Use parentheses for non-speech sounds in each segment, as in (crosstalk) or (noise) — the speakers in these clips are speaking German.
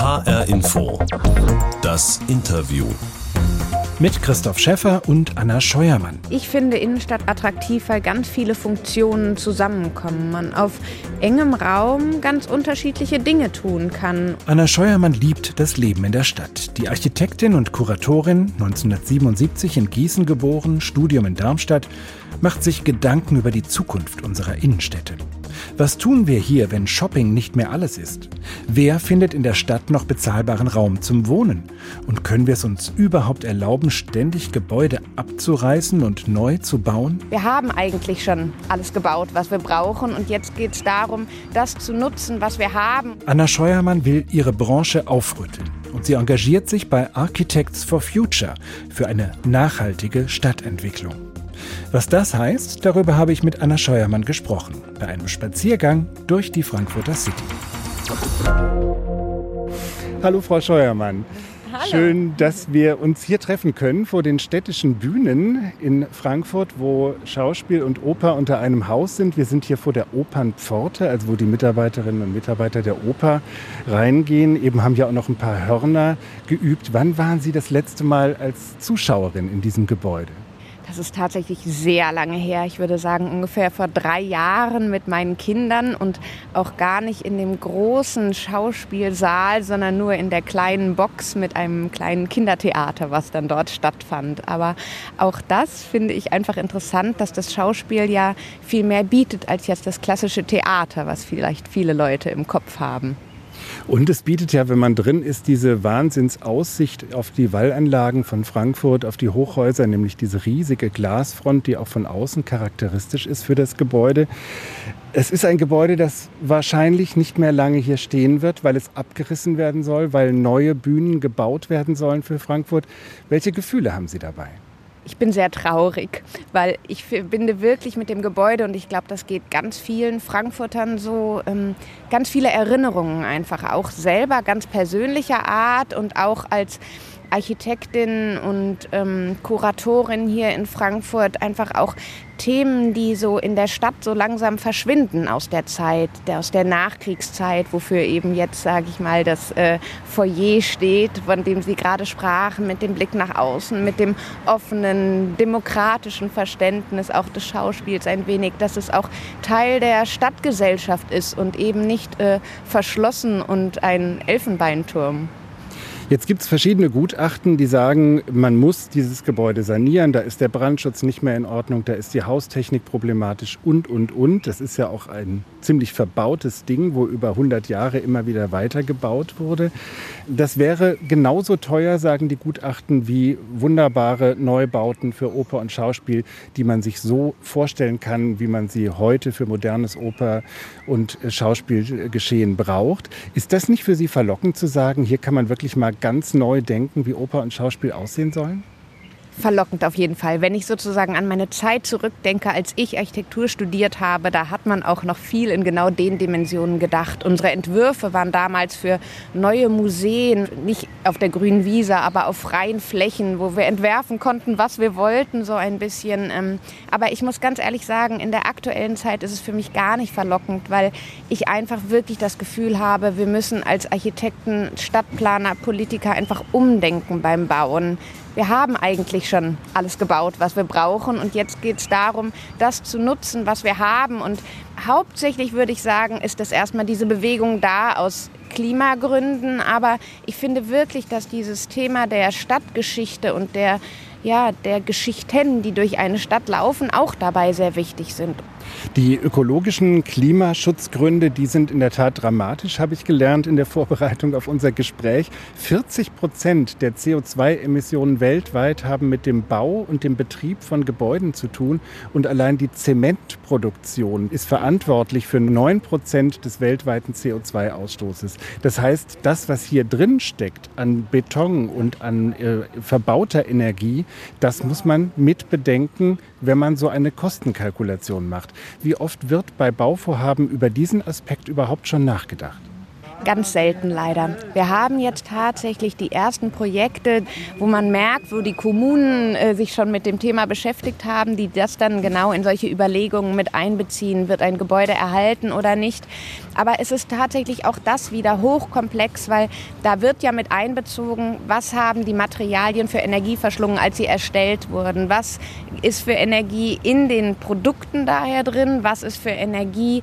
HR Info. Das Interview. Mit Christoph Schäffer und Anna Scheuermann. Ich finde Innenstadt attraktiv, weil ganz viele Funktionen zusammenkommen. Man auf engem Raum ganz unterschiedliche Dinge tun kann. Anna Scheuermann liebt das Leben in der Stadt. Die Architektin und Kuratorin, 1977 in Gießen geboren, Studium in Darmstadt, macht sich Gedanken über die Zukunft unserer Innenstädte. Was tun wir hier, wenn Shopping nicht mehr alles ist? Wer findet in der Stadt noch bezahlbaren Raum zum Wohnen? Und können wir es uns überhaupt erlauben, ständig Gebäude abzureißen und neu zu bauen? Wir haben eigentlich schon alles gebaut, was wir brauchen. Und jetzt geht es darum, das zu nutzen, was wir haben. Anna Scheuermann will ihre Branche aufrütteln. Und sie engagiert sich bei Architects for Future für eine nachhaltige Stadtentwicklung. Was das heißt, darüber habe ich mit Anna Scheuermann gesprochen, bei einem Spaziergang durch die Frankfurter City. Hallo Frau Scheuermann. Hallo. Schön, dass wir uns hier treffen können vor den städtischen Bühnen in Frankfurt, wo Schauspiel und Oper unter einem Haus sind. Wir sind hier vor der Opernpforte, also wo die Mitarbeiterinnen und Mitarbeiter der Oper reingehen. Eben haben ja auch noch ein paar Hörner geübt. Wann waren Sie das letzte Mal als Zuschauerin in diesem Gebäude? Das ist tatsächlich sehr lange her. Ich würde sagen ungefähr vor drei Jahren mit meinen Kindern und auch gar nicht in dem großen Schauspielsaal, sondern nur in der kleinen Box mit einem kleinen Kindertheater, was dann dort stattfand. Aber auch das finde ich einfach interessant, dass das Schauspiel ja viel mehr bietet als jetzt das klassische Theater, was vielleicht viele Leute im Kopf haben. Und es bietet ja, wenn man drin ist, diese Wahnsinnsaussicht auf die Wallanlagen von Frankfurt, auf die Hochhäuser, nämlich diese riesige Glasfront, die auch von außen charakteristisch ist für das Gebäude. Es ist ein Gebäude, das wahrscheinlich nicht mehr lange hier stehen wird, weil es abgerissen werden soll, weil neue Bühnen gebaut werden sollen für Frankfurt. Welche Gefühle haben Sie dabei? Ich bin sehr traurig, weil ich verbinde wirklich mit dem Gebäude und ich glaube, das geht ganz vielen Frankfurtern so, ähm, ganz viele Erinnerungen einfach, auch selber ganz persönlicher Art und auch als Architektin und ähm, Kuratorin hier in Frankfurt einfach auch Themen, die so in der Stadt so langsam verschwinden aus der Zeit, der, aus der Nachkriegszeit, wofür eben jetzt, sage ich mal, das äh, Foyer steht, von dem Sie gerade sprachen, mit dem Blick nach außen, mit dem offenen, demokratischen Verständnis auch des Schauspiels ein wenig, dass es auch Teil der Stadtgesellschaft ist und eben nicht äh, verschlossen und ein Elfenbeinturm. Jetzt gibt es verschiedene Gutachten, die sagen, man muss dieses Gebäude sanieren. Da ist der Brandschutz nicht mehr in Ordnung, da ist die Haustechnik problematisch und, und, und. Das ist ja auch ein ziemlich verbautes Ding, wo über 100 Jahre immer wieder weitergebaut wurde. Das wäre genauso teuer, sagen die Gutachten, wie wunderbare Neubauten für Oper und Schauspiel, die man sich so vorstellen kann, wie man sie heute für modernes Oper- und Schauspielgeschehen braucht. Ist das nicht für Sie verlockend zu sagen, hier kann man wirklich mal ganz neu denken, wie Oper und Schauspiel aussehen sollen? Verlockend auf jeden Fall. Wenn ich sozusagen an meine Zeit zurückdenke, als ich Architektur studiert habe, da hat man auch noch viel in genau den Dimensionen gedacht. Unsere Entwürfe waren damals für neue Museen, nicht auf der grünen Wiese, aber auf freien Flächen, wo wir entwerfen konnten, was wir wollten, so ein bisschen. Ähm, aber ich muss ganz ehrlich sagen, in der aktuellen Zeit ist es für mich gar nicht verlockend, weil ich einfach wirklich das Gefühl habe, wir müssen als Architekten, Stadtplaner, Politiker einfach umdenken beim Bauen wir haben eigentlich schon alles gebaut, was wir brauchen. Und jetzt geht es darum, das zu nutzen, was wir haben. Und hauptsächlich würde ich sagen, ist das erstmal diese Bewegung da aus Klimagründen. Aber ich finde wirklich, dass dieses Thema der Stadtgeschichte und der, ja, der Geschichten, die durch eine Stadt laufen, auch dabei sehr wichtig sind. Die ökologischen Klimaschutzgründe, die sind in der Tat dramatisch, habe ich gelernt in der Vorbereitung auf unser Gespräch. 40 Prozent der CO2-Emissionen weltweit haben mit dem Bau und dem Betrieb von Gebäuden zu tun. Und allein die Zementproduktion ist verantwortlich für 9 Prozent des weltweiten CO2-Ausstoßes. Das heißt, das, was hier drin steckt an Beton und an äh, verbauter Energie, das muss man mit bedenken, wenn man so eine Kostenkalkulation macht. Wie oft wird bei Bauvorhaben über diesen Aspekt überhaupt schon nachgedacht? Ganz selten leider. Wir haben jetzt tatsächlich die ersten Projekte, wo man merkt, wo die Kommunen äh, sich schon mit dem Thema beschäftigt haben, die das dann genau in solche Überlegungen mit einbeziehen. Wird ein Gebäude erhalten oder nicht? Aber es ist tatsächlich auch das wieder hochkomplex, weil da wird ja mit einbezogen, was haben die Materialien für Energie verschlungen, als sie erstellt wurden? Was ist für Energie in den Produkten daher drin? Was ist für Energie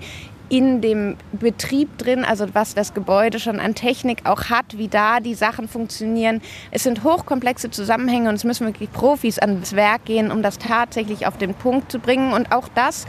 in dem Betrieb drin, also was das Gebäude schon an Technik auch hat, wie da die Sachen funktionieren. Es sind hochkomplexe Zusammenhänge und es müssen wirklich Profis ans Werk gehen, um das tatsächlich auf den Punkt zu bringen. Und auch das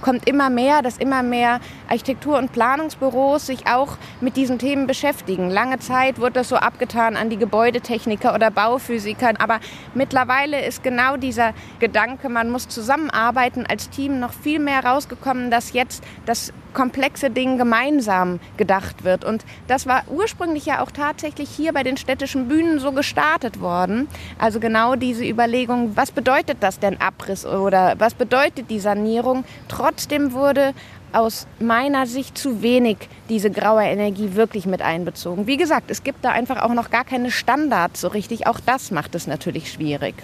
kommt immer mehr, dass immer mehr Architektur- und Planungsbüros sich auch mit diesen Themen beschäftigen. Lange Zeit wurde das so abgetan an die Gebäudetechniker oder Bauphysiker, aber mittlerweile ist genau dieser Gedanke, man muss zusammenarbeiten als Team noch viel mehr rausgekommen, dass jetzt das komplexe Ding gemeinsam gedacht wird. Und das war ursprünglich ja auch tatsächlich hier bei den städtischen Bühnen so gestartet worden. Also genau diese Überlegung, was bedeutet das denn Abriss oder was bedeutet die Sanierung? Trotzdem wurde aus meiner Sicht zu wenig diese graue Energie wirklich mit einbezogen. Wie gesagt, es gibt da einfach auch noch gar keine Standards so richtig. Auch das macht es natürlich schwierig.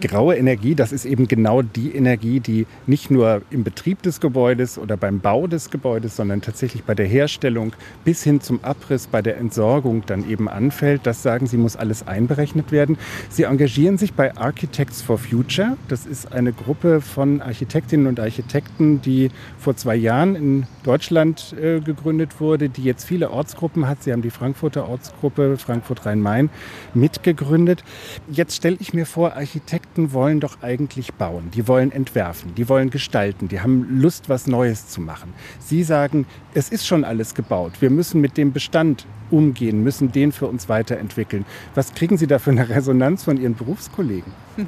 Graue Energie, das ist eben genau die Energie, die nicht nur im Betrieb des Gebäudes oder beim Bau des Gebäudes, sondern tatsächlich bei der Herstellung bis hin zum Abriss, bei der Entsorgung dann eben anfällt. Das sagen Sie, muss alles einberechnet werden. Sie engagieren sich bei Architects for Future. Das ist eine Gruppe von Architektinnen und Architekten, die vor zwei Jahren in Deutschland äh, gegründet wurde, die jetzt viele Ortsgruppen hat. Sie haben die Frankfurter Ortsgruppe Frankfurt Rhein-Main mitgegründet. Jetzt stelle ich mir vor, Architekten Architekten wollen doch eigentlich bauen, die wollen entwerfen, die wollen gestalten, die haben Lust, was Neues zu machen. Sie sagen, es ist schon alles gebaut, wir müssen mit dem Bestand umgehen, müssen den für uns weiterentwickeln. Was kriegen Sie da für eine Resonanz von Ihren Berufskollegen? (laughs)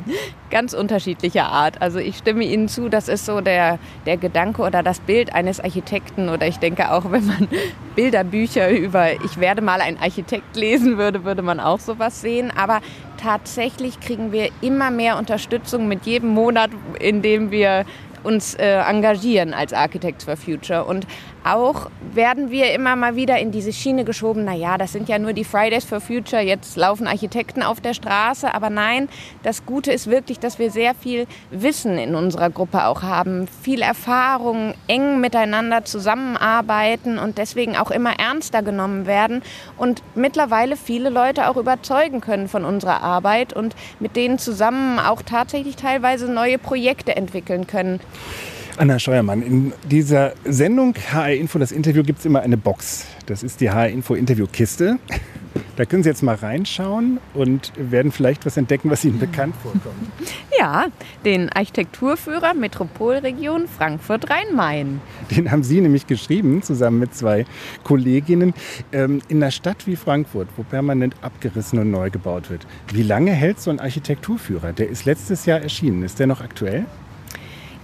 Ganz unterschiedlicher Art. Also ich stimme Ihnen zu, das ist so der, der Gedanke oder das Bild eines Architekten. Oder ich denke auch, wenn man (laughs) Bilderbücher über ich werde mal ein Architekt lesen würde, würde man auch sowas sehen. Aber tatsächlich kriegen wir immer mehr Unterstützung mit jedem Monat, in dem wir uns äh, engagieren als Architects for Future. Und auch werden wir immer mal wieder in diese Schiene geschoben, naja, das sind ja nur die Fridays for Future, jetzt laufen Architekten auf der Straße. Aber nein, das Gute ist wirklich, dass wir sehr viel Wissen in unserer Gruppe auch haben, viel Erfahrung, eng miteinander zusammenarbeiten und deswegen auch immer ernster genommen werden und mittlerweile viele Leute auch überzeugen können von unserer Arbeit und mit denen zusammen auch tatsächlich teilweise neue Projekte entwickeln können. Anna Scheuermann, in dieser Sendung HR Info, das Interview, gibt es immer eine Box. Das ist die HR Info Interviewkiste. Da können Sie jetzt mal reinschauen und werden vielleicht was entdecken, was Ihnen bekannt vorkommt. Ja, den Architekturführer Metropolregion Frankfurt-Rhein-Main. Den haben Sie nämlich geschrieben, zusammen mit zwei Kolleginnen, ähm, in einer Stadt wie Frankfurt, wo permanent abgerissen und neu gebaut wird. Wie lange hält so ein Architekturführer? Der ist letztes Jahr erschienen. Ist der noch aktuell?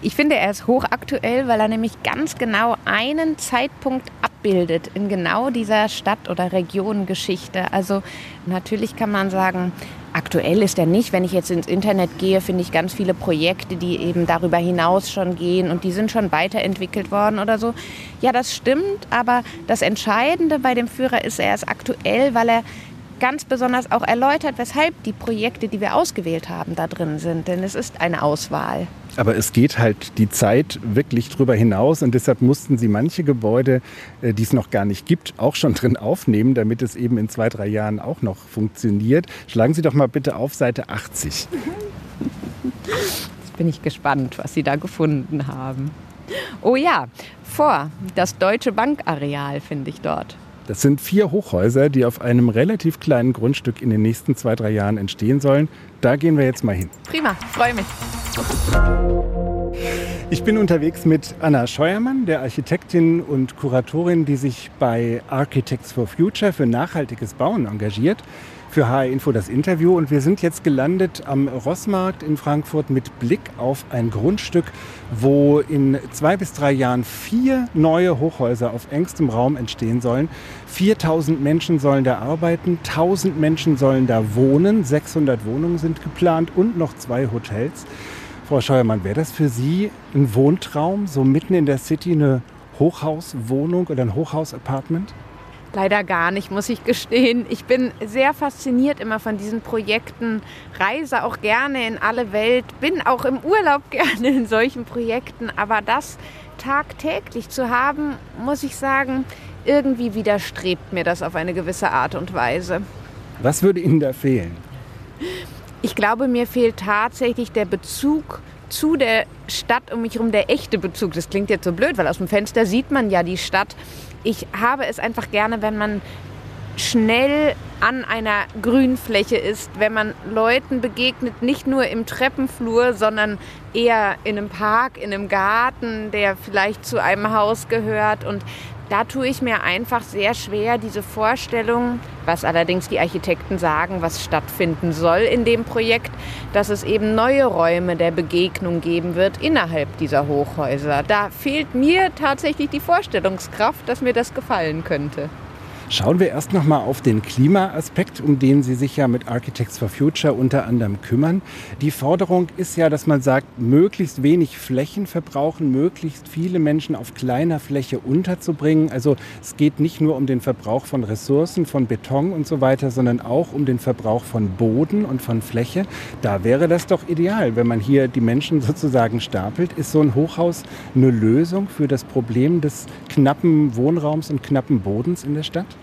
Ich finde, er ist hochaktuell, weil er nämlich ganz genau einen Zeitpunkt abbildet in genau dieser Stadt- oder Regionengeschichte. Also natürlich kann man sagen, aktuell ist er nicht. Wenn ich jetzt ins Internet gehe, finde ich ganz viele Projekte, die eben darüber hinaus schon gehen und die sind schon weiterentwickelt worden oder so. Ja, das stimmt, aber das Entscheidende bei dem Führer ist, er ist aktuell, weil er ganz besonders auch erläutert, weshalb die Projekte, die wir ausgewählt haben, da drin sind. Denn es ist eine Auswahl. Aber es geht halt die Zeit wirklich drüber hinaus und deshalb mussten sie manche Gebäude, äh, die es noch gar nicht gibt, auch schon drin aufnehmen, damit es eben in zwei, drei Jahren auch noch funktioniert. Schlagen Sie doch mal bitte auf Seite 80. Jetzt bin ich gespannt, was Sie da gefunden haben. Oh ja, vor das Deutsche Bankareal finde ich dort. Das sind vier Hochhäuser, die auf einem relativ kleinen Grundstück in den nächsten zwei, drei Jahren entstehen sollen. Da gehen wir jetzt mal hin. Prima, freue mich. Ich bin unterwegs mit Anna Scheuermann, der Architektin und Kuratorin, die sich bei Architects for Future für nachhaltiges Bauen engagiert für HR Info das Interview und wir sind jetzt gelandet am Rossmarkt in Frankfurt mit Blick auf ein Grundstück, wo in zwei bis drei Jahren vier neue Hochhäuser auf engstem Raum entstehen sollen. 4000 Menschen sollen da arbeiten, 1000 Menschen sollen da wohnen, 600 Wohnungen sind geplant und noch zwei Hotels. Frau Scheuermann, wäre das für Sie ein Wohntraum, so mitten in der City eine Hochhauswohnung oder ein Hochhausapartment? Leider gar nicht, muss ich gestehen. Ich bin sehr fasziniert immer von diesen Projekten, reise auch gerne in alle Welt, bin auch im Urlaub (laughs) gerne in solchen Projekten, aber das tagtäglich zu haben, muss ich sagen, irgendwie widerstrebt mir das auf eine gewisse Art und Weise. Was würde Ihnen da fehlen? Ich glaube, mir fehlt tatsächlich der Bezug zu der Stadt um mich herum, der echte Bezug. Das klingt jetzt so blöd, weil aus dem Fenster sieht man ja die Stadt ich habe es einfach gerne, wenn man schnell an einer Grünfläche ist, wenn man Leuten begegnet, nicht nur im Treppenflur, sondern eher in einem Park, in einem Garten, der vielleicht zu einem Haus gehört. Und da tue ich mir einfach sehr schwer, diese Vorstellung, was allerdings die Architekten sagen, was stattfinden soll in dem Projekt, dass es eben neue Räume der Begegnung geben wird innerhalb dieser Hochhäuser. Da fehlt mir tatsächlich die Vorstellungskraft, dass mir das gefallen könnte. Schauen wir erst noch mal auf den Klimaaspekt, um den Sie sich ja mit Architects for Future unter anderem kümmern. Die Forderung ist ja, dass man sagt, möglichst wenig Flächen verbrauchen, möglichst viele Menschen auf kleiner Fläche unterzubringen. Also es geht nicht nur um den Verbrauch von Ressourcen, von Beton und so weiter, sondern auch um den Verbrauch von Boden und von Fläche. Da wäre das doch ideal, wenn man hier die Menschen sozusagen stapelt. Ist so ein Hochhaus eine Lösung für das Problem des knappen Wohnraums und knappen Bodens in der Stadt?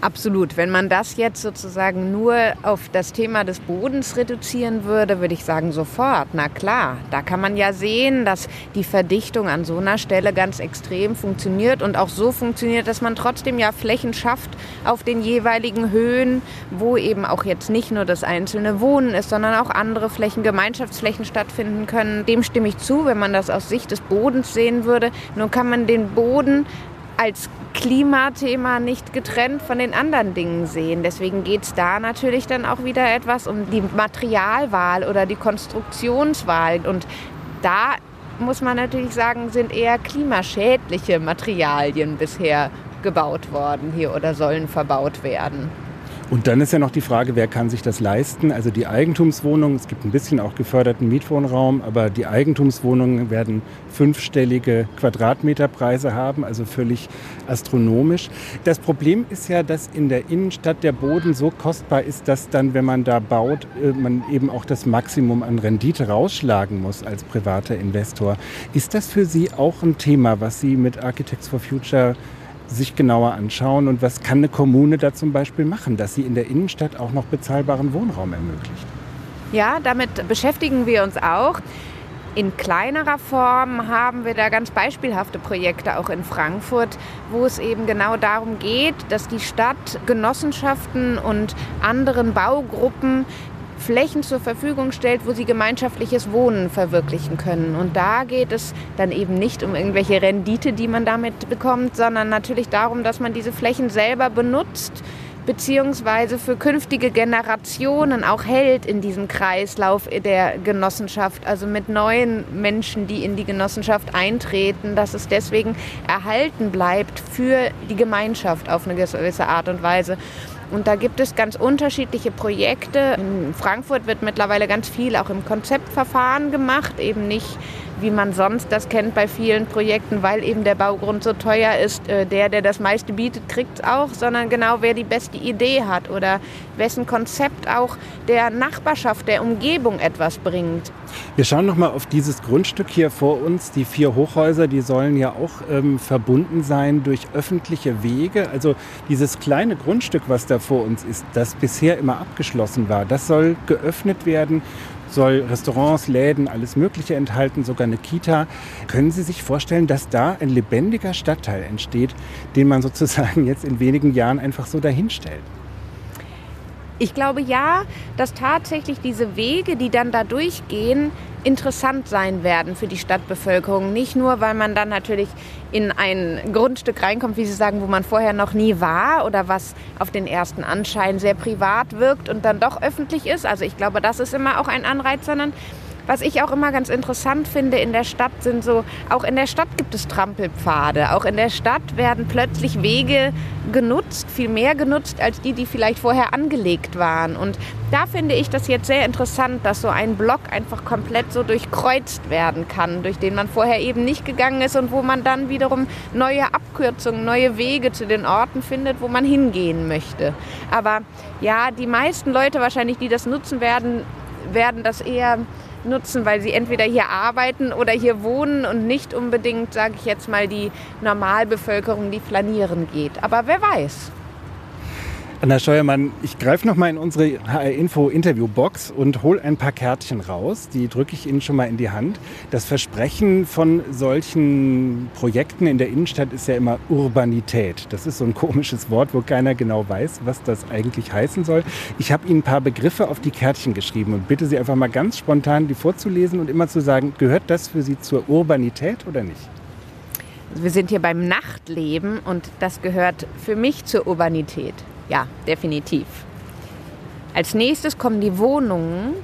Absolut. Wenn man das jetzt sozusagen nur auf das Thema des Bodens reduzieren würde, würde ich sagen sofort. Na klar, da kann man ja sehen, dass die Verdichtung an so einer Stelle ganz extrem funktioniert und auch so funktioniert, dass man trotzdem ja Flächen schafft auf den jeweiligen Höhen, wo eben auch jetzt nicht nur das einzelne Wohnen ist, sondern auch andere Flächen, Gemeinschaftsflächen stattfinden können. Dem stimme ich zu, wenn man das aus Sicht des Bodens sehen würde. Nur kann man den Boden als Klimathema nicht getrennt von den anderen Dingen sehen. Deswegen geht es da natürlich dann auch wieder etwas um die Materialwahl oder die Konstruktionswahl. Und da muss man natürlich sagen, sind eher klimaschädliche Materialien bisher gebaut worden hier oder sollen verbaut werden. Und dann ist ja noch die Frage, wer kann sich das leisten? Also die Eigentumswohnungen, es gibt ein bisschen auch geförderten Mietwohnraum, aber die Eigentumswohnungen werden fünfstellige Quadratmeterpreise haben, also völlig astronomisch. Das Problem ist ja, dass in der Innenstadt der Boden so kostbar ist, dass dann, wenn man da baut, äh, man eben auch das Maximum an Rendite rausschlagen muss als privater Investor. Ist das für Sie auch ein Thema, was Sie mit Architects for Future sich genauer anschauen und was kann eine Kommune da zum Beispiel machen, dass sie in der Innenstadt auch noch bezahlbaren Wohnraum ermöglicht. Ja, damit beschäftigen wir uns auch. In kleinerer Form haben wir da ganz beispielhafte Projekte auch in Frankfurt, wo es eben genau darum geht, dass die Stadt Genossenschaften und anderen Baugruppen Flächen zur Verfügung stellt, wo sie gemeinschaftliches Wohnen verwirklichen können. Und da geht es dann eben nicht um irgendwelche Rendite, die man damit bekommt, sondern natürlich darum, dass man diese Flächen selber benutzt beziehungsweise für künftige Generationen auch hält in diesem Kreislauf der Genossenschaft, also mit neuen Menschen, die in die Genossenschaft eintreten, dass es deswegen erhalten bleibt für die Gemeinschaft auf eine gewisse Art und Weise. Und da gibt es ganz unterschiedliche Projekte. In Frankfurt wird mittlerweile ganz viel auch im Konzeptverfahren gemacht, eben nicht wie man sonst das kennt bei vielen Projekten, weil eben der Baugrund so teuer ist. Äh, der, der das meiste bietet, kriegt es auch, sondern genau wer die beste Idee hat oder wessen Konzept auch der Nachbarschaft, der Umgebung etwas bringt. Wir schauen noch mal auf dieses Grundstück hier vor uns. Die vier Hochhäuser, die sollen ja auch ähm, verbunden sein durch öffentliche Wege. Also dieses kleine Grundstück, was da vor uns ist, das bisher immer abgeschlossen war, das soll geöffnet werden soll Restaurants, Läden, alles Mögliche enthalten, sogar eine Kita. Können Sie sich vorstellen, dass da ein lebendiger Stadtteil entsteht, den man sozusagen jetzt in wenigen Jahren einfach so dahinstellt? Ich glaube ja, dass tatsächlich diese Wege, die dann da durchgehen, interessant sein werden für die Stadtbevölkerung. Nicht nur, weil man dann natürlich in ein Grundstück reinkommt, wie Sie sagen, wo man vorher noch nie war oder was auf den ersten Anschein sehr privat wirkt und dann doch öffentlich ist. Also ich glaube, das ist immer auch ein Anreiz, sondern was ich auch immer ganz interessant finde in der Stadt, sind so, auch in der Stadt gibt es Trampelpfade. Auch in der Stadt werden plötzlich Wege genutzt, viel mehr genutzt als die, die vielleicht vorher angelegt waren. Und da finde ich das jetzt sehr interessant, dass so ein Block einfach komplett so durchkreuzt werden kann, durch den man vorher eben nicht gegangen ist und wo man dann wiederum neue Abkürzungen, neue Wege zu den Orten findet, wo man hingehen möchte. Aber ja, die meisten Leute wahrscheinlich, die das nutzen werden, werden das eher nutzen, weil sie entweder hier arbeiten oder hier wohnen und nicht unbedingt, sage ich jetzt mal, die Normalbevölkerung, die flanieren geht. Aber wer weiß. Anna Steuermann, ich greife noch mal in unsere HR-Info-Interview-Box und hole ein paar Kärtchen raus. Die drücke ich Ihnen schon mal in die Hand. Das Versprechen von solchen Projekten in der Innenstadt ist ja immer Urbanität. Das ist so ein komisches Wort, wo keiner genau weiß, was das eigentlich heißen soll. Ich habe Ihnen ein paar Begriffe auf die Kärtchen geschrieben und bitte Sie einfach mal ganz spontan die vorzulesen und immer zu sagen, gehört das für Sie zur Urbanität oder nicht? Wir sind hier beim Nachtleben und das gehört für mich zur Urbanität. Ja, definitiv. Als nächstes kommen die Wohnungen.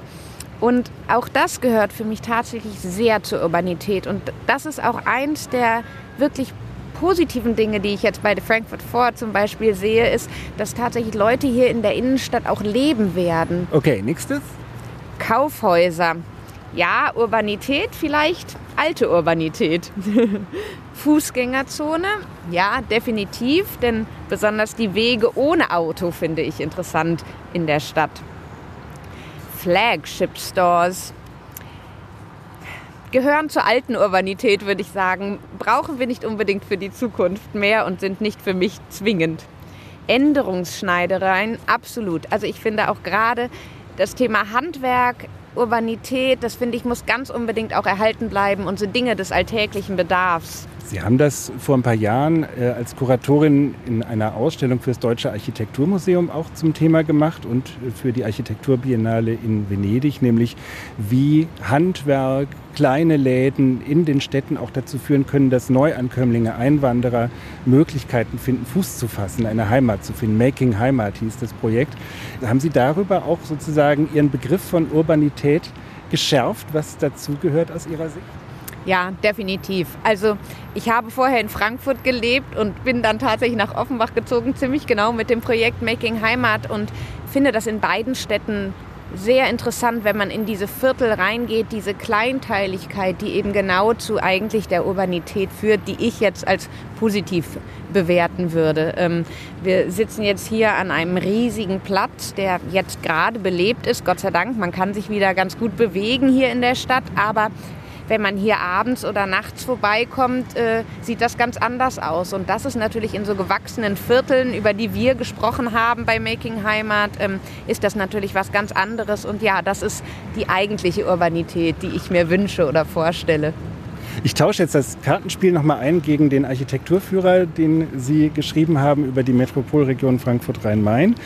Und auch das gehört für mich tatsächlich sehr zur Urbanität. Und das ist auch eins der wirklich positiven Dinge, die ich jetzt bei Frankfurt Ford zum Beispiel sehe, ist, dass tatsächlich Leute hier in der Innenstadt auch leben werden. Okay, nächstes. Kaufhäuser. Ja, Urbanität vielleicht, alte Urbanität. (laughs) Fußgängerzone, ja, definitiv, denn besonders die Wege ohne Auto finde ich interessant in der Stadt. Flagship Stores gehören zur alten Urbanität, würde ich sagen. Brauchen wir nicht unbedingt für die Zukunft mehr und sind nicht für mich zwingend. Änderungsschneidereien, absolut. Also ich finde auch gerade das Thema Handwerk Urbanität, das finde ich, muss ganz unbedingt auch erhalten bleiben und sind Dinge des alltäglichen Bedarfs. Sie haben das vor ein paar Jahren äh, als Kuratorin in einer Ausstellung für das Deutsche Architekturmuseum auch zum Thema gemacht und für die Architekturbiennale in Venedig, nämlich wie Handwerk, kleine Läden in den Städten auch dazu führen können, dass Neuankömmlinge, Einwanderer Möglichkeiten finden, Fuß zu fassen, eine Heimat zu finden. Making Heimat hieß das Projekt. Haben Sie darüber auch sozusagen Ihren Begriff von Urbanität geschärft, was dazu gehört aus Ihrer Sicht? Ja, definitiv. Also ich habe vorher in Frankfurt gelebt und bin dann tatsächlich nach Offenbach gezogen, ziemlich genau mit dem Projekt Making Heimat und finde das in beiden Städten sehr interessant, wenn man in diese Viertel reingeht, diese Kleinteiligkeit, die eben genau zu eigentlich der Urbanität führt, die ich jetzt als positiv bewerten würde. Ähm, wir sitzen jetzt hier an einem riesigen Platz, der jetzt gerade belebt ist, Gott sei Dank. Man kann sich wieder ganz gut bewegen hier in der Stadt, aber wenn man hier abends oder nachts vorbeikommt, äh, sieht das ganz anders aus. Und das ist natürlich in so gewachsenen Vierteln, über die wir gesprochen haben bei Making Heimat, ähm, ist das natürlich was ganz anderes. Und ja, das ist die eigentliche Urbanität, die ich mir wünsche oder vorstelle. Ich tausche jetzt das Kartenspiel nochmal ein gegen den Architekturführer, den Sie geschrieben haben über die Metropolregion Frankfurt-Rhein-Main.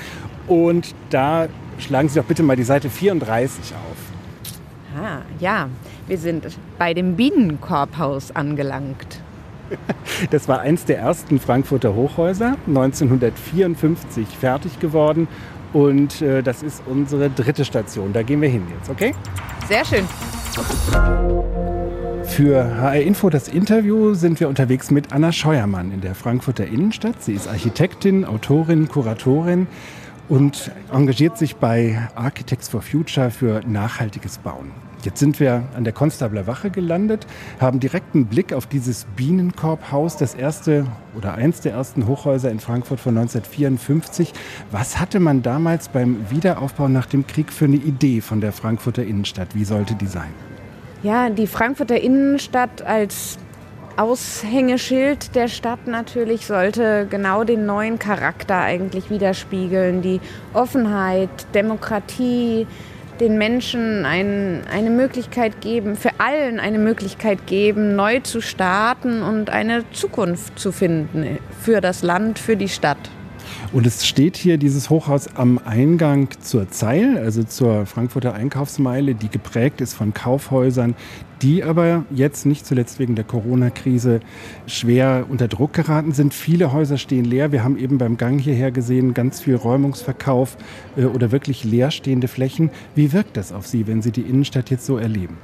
Und da schlagen Sie doch bitte mal die Seite 34 auf. Ah, ja. Wir sind bei dem Bienenkorbhaus angelangt. (laughs) Das war eins der ersten Frankfurter Hochhäuser, 1954 fertig geworden. Und äh, das ist unsere dritte Station. Da gehen wir hin jetzt, okay? Sehr schön. Für HR Info das Interview sind wir unterwegs mit Anna Scheuermann in der Frankfurter Innenstadt. Sie ist Architektin, Autorin, Kuratorin und engagiert sich bei Architects for Future für nachhaltiges Bauen. Jetzt sind wir an der Konstabler Wache gelandet, haben direkten Blick auf dieses Bienenkorbhaus, das erste oder eins der ersten Hochhäuser in Frankfurt von 1954. Was hatte man damals beim Wiederaufbau nach dem Krieg für eine Idee von der Frankfurter Innenstadt? Wie sollte die sein? Ja, die Frankfurter Innenstadt als Aushängeschild der Stadt natürlich sollte genau den neuen Charakter eigentlich widerspiegeln. Die Offenheit, Demokratie, den Menschen ein, eine Möglichkeit geben, für allen eine Möglichkeit geben, neu zu starten und eine Zukunft zu finden für das Land, für die Stadt. Und es steht hier dieses Hochhaus am Eingang zur Zeil, also zur Frankfurter Einkaufsmeile, die geprägt ist von Kaufhäusern, die aber jetzt nicht zuletzt wegen der Corona-Krise schwer unter Druck geraten sind. Viele Häuser stehen leer. Wir haben eben beim Gang hierher gesehen, ganz viel Räumungsverkauf äh, oder wirklich leerstehende Flächen. Wie wirkt das auf Sie, wenn Sie die Innenstadt jetzt so erleben?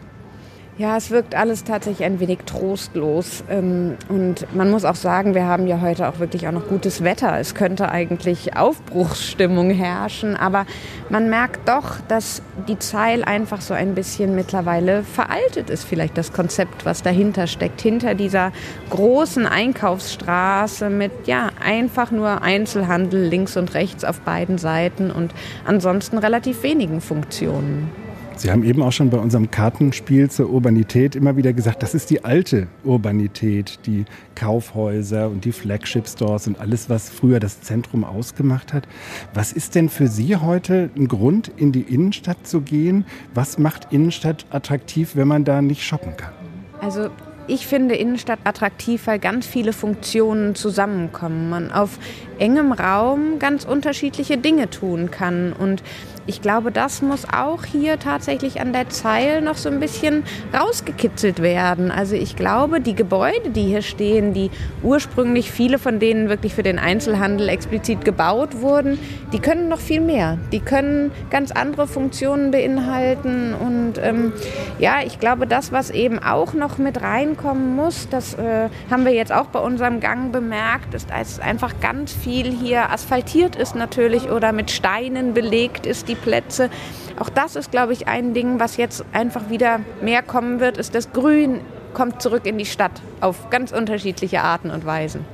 Ja, es wirkt alles tatsächlich ein wenig trostlos. Ähm, und man muss auch sagen, wir haben ja heute auch wirklich auch noch gutes Wetter. Es könnte eigentlich Aufbruchsstimmung herrschen, aber man merkt doch, dass die Zeil einfach so ein bisschen mittlerweile veraltet ist. Vielleicht das Konzept, was dahinter steckt, hinter dieser großen Einkaufsstraße mit ja einfach nur Einzelhandel links und rechts auf beiden Seiten und ansonsten relativ wenigen Funktionen. Sie haben eben auch schon bei unserem Kartenspiel zur Urbanität immer wieder gesagt, das ist die alte Urbanität, die Kaufhäuser und die Flagship-Stores und alles, was früher das Zentrum ausgemacht hat. Was ist denn für Sie heute ein Grund, in die Innenstadt zu gehen? Was macht Innenstadt attraktiv, wenn man da nicht shoppen kann? Also ich finde Innenstadt attraktiv, weil ganz viele Funktionen zusammenkommen. Man auf engem Raum ganz unterschiedliche Dinge tun kann. Und ich glaube, das muss auch hier tatsächlich an der Zeil noch so ein bisschen rausgekitzelt werden. Also ich glaube, die Gebäude, die hier stehen, die ursprünglich viele von denen wirklich für den Einzelhandel explizit gebaut wurden, die können noch viel mehr. Die können ganz andere Funktionen beinhalten. Und ähm, ja, ich glaube, das, was eben auch noch mit reinkommen muss, das äh, haben wir jetzt auch bei unserem Gang bemerkt, ist, dass einfach ganz viel hier asphaltiert ist natürlich oder mit Steinen belegt ist, die Plätze. Auch das ist, glaube ich, ein Ding, was jetzt einfach wieder mehr kommen wird, ist das Grün kommt zurück in die Stadt auf ganz unterschiedliche Arten und Weisen.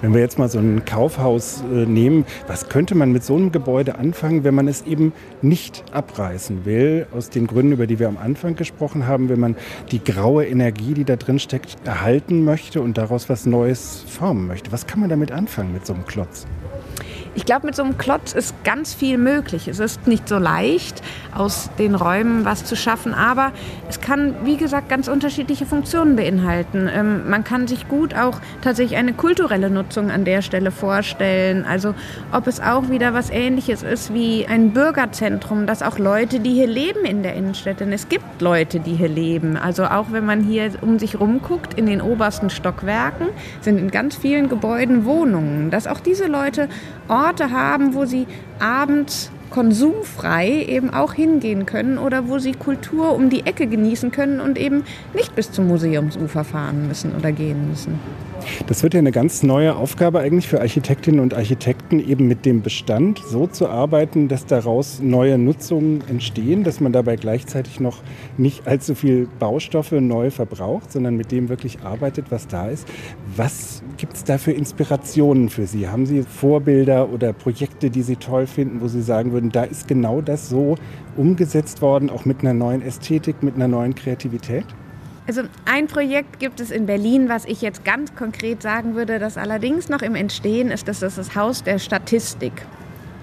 Wenn wir jetzt mal so ein Kaufhaus äh, nehmen, was könnte man mit so einem Gebäude anfangen, wenn man es eben nicht abreißen will? Aus den Gründen, über die wir am Anfang gesprochen haben, wenn man die graue Energie, die da drin steckt, erhalten möchte und daraus was Neues formen möchte. Was kann man damit anfangen mit so einem Klotz? Ich glaube, mit so einem Klotz ist ganz viel möglich. Es ist nicht so leicht, aus den Räumen was zu schaffen, aber es kann, wie gesagt, ganz unterschiedliche Funktionen beinhalten. Ähm, man kann sich gut auch tatsächlich eine kulturelle Nutzung an der Stelle vorstellen. Also ob es auch wieder was Ähnliches ist wie ein Bürgerzentrum, dass auch Leute, die hier leben in der Innenstadt, denn es gibt Leute, die hier leben. Also auch wenn man hier um sich rumguckt, in den obersten Stockwerken sind in ganz vielen Gebäuden Wohnungen, dass auch diese Leute Orte haben, wo sie abends konsumfrei eben auch hingehen können oder wo sie Kultur um die Ecke genießen können und eben nicht bis zum Museumsufer fahren müssen oder gehen müssen. Das wird ja eine ganz neue Aufgabe eigentlich für Architektinnen und Architekten, eben mit dem Bestand so zu arbeiten, dass daraus neue Nutzungen entstehen, dass man dabei gleichzeitig noch nicht allzu viel Baustoffe neu verbraucht, sondern mit dem wirklich arbeitet, was da ist. Was gibt es da für Inspirationen für Sie? Haben Sie Vorbilder oder Projekte, die Sie toll finden, wo Sie sagen würden, da ist genau das so umgesetzt worden, auch mit einer neuen Ästhetik, mit einer neuen Kreativität? Also ein Projekt gibt es in Berlin, was ich jetzt ganz konkret sagen würde, das allerdings noch im Entstehen ist, das ist das Haus der Statistik.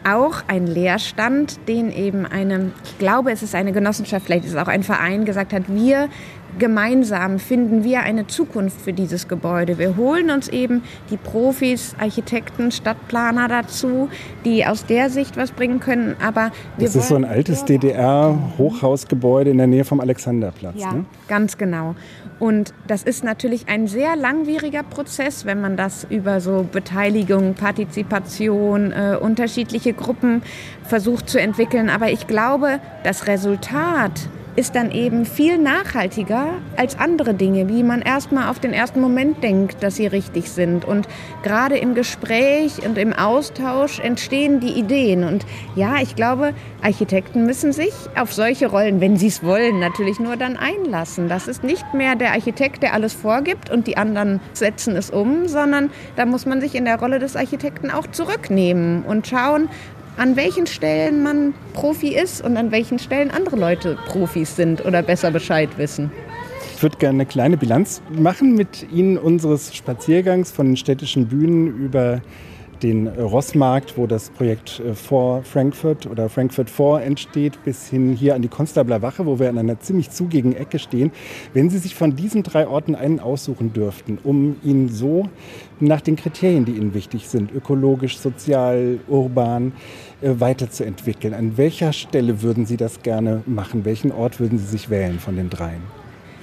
Auch ein Leerstand, den eben eine, ich glaube, es ist eine Genossenschaft, vielleicht ist es auch ein Verein, gesagt hat, wir gemeinsam finden wir eine Zukunft für dieses Gebäude. Wir holen uns eben die Profis, Architekten, Stadtplaner dazu, die aus der Sicht was bringen können. Aber das ist so ein altes DDR-Hochhausgebäude in der Nähe vom Alexanderplatz. Ja, ne? ganz genau. Und das ist natürlich ein sehr langwieriger Prozess, wenn man das über so Beteiligung, Partizipation, äh, unterschiedliche Gruppen versucht zu entwickeln. Aber ich glaube, das Resultat ist dann eben viel nachhaltiger als andere Dinge, wie man erstmal auf den ersten Moment denkt, dass sie richtig sind. Und gerade im Gespräch und im Austausch entstehen die Ideen. Und ja, ich glaube, Architekten müssen sich auf solche Rollen, wenn sie es wollen, natürlich nur dann einlassen. Das ist nicht mehr der Architekt, der alles vorgibt und die anderen setzen es um, sondern da muss man sich in der Rolle des Architekten auch zurücknehmen und schauen, an welchen Stellen man Profi ist und an welchen Stellen andere Leute Profis sind oder besser Bescheid wissen. Ich würde gerne eine kleine Bilanz machen mit Ihnen unseres Spaziergangs von den städtischen Bühnen über den Rossmarkt, wo das Projekt äh, vor Frankfurt oder Frankfurt vor entsteht, bis hin hier an die Konstabler Wache, wo wir an einer ziemlich zugigen Ecke stehen. Wenn Sie sich von diesen drei Orten einen aussuchen dürften, um ihn so nach den Kriterien, die Ihnen wichtig sind, ökologisch, sozial, urban, äh, weiterzuentwickeln, an welcher Stelle würden Sie das gerne machen? Welchen Ort würden Sie sich wählen von den dreien?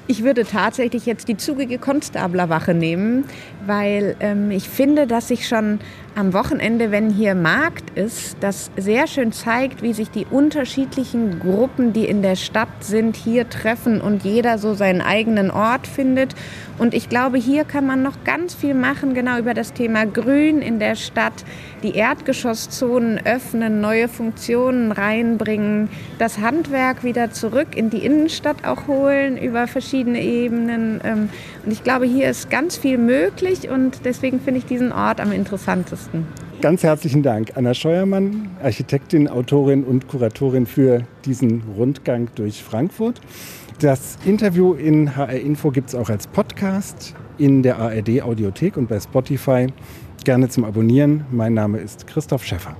Ich würde tatsächlich jetzt die zugige Konstablerwache nehmen, weil ähm, ich finde, dass sich schon am Wochenende, wenn hier Markt ist, das sehr schön zeigt, wie sich die unterschiedlichen Gruppen, die in der Stadt sind, hier treffen und jeder so seinen eigenen Ort findet. Und ich glaube, hier kann man noch ganz viel machen, genau über das Thema Grün in der Stadt, die Erdgeschosszonen öffnen, neue Funktionen reinbringen, das Handwerk wieder zurück in die Innenstadt auch holen über verschiedene Ebenen. Ähm, und ich glaube, hier ist ganz viel möglich und deswegen finde ich diesen Ort am interessantesten. Ganz herzlichen Dank, Anna Scheuermann, Architektin, Autorin und Kuratorin für diesen Rundgang durch Frankfurt. Das Interview in HR Info gibt es auch als Podcast in der ARD Audiothek und bei Spotify. Gerne zum Abonnieren. Mein Name ist Christoph Schäffer.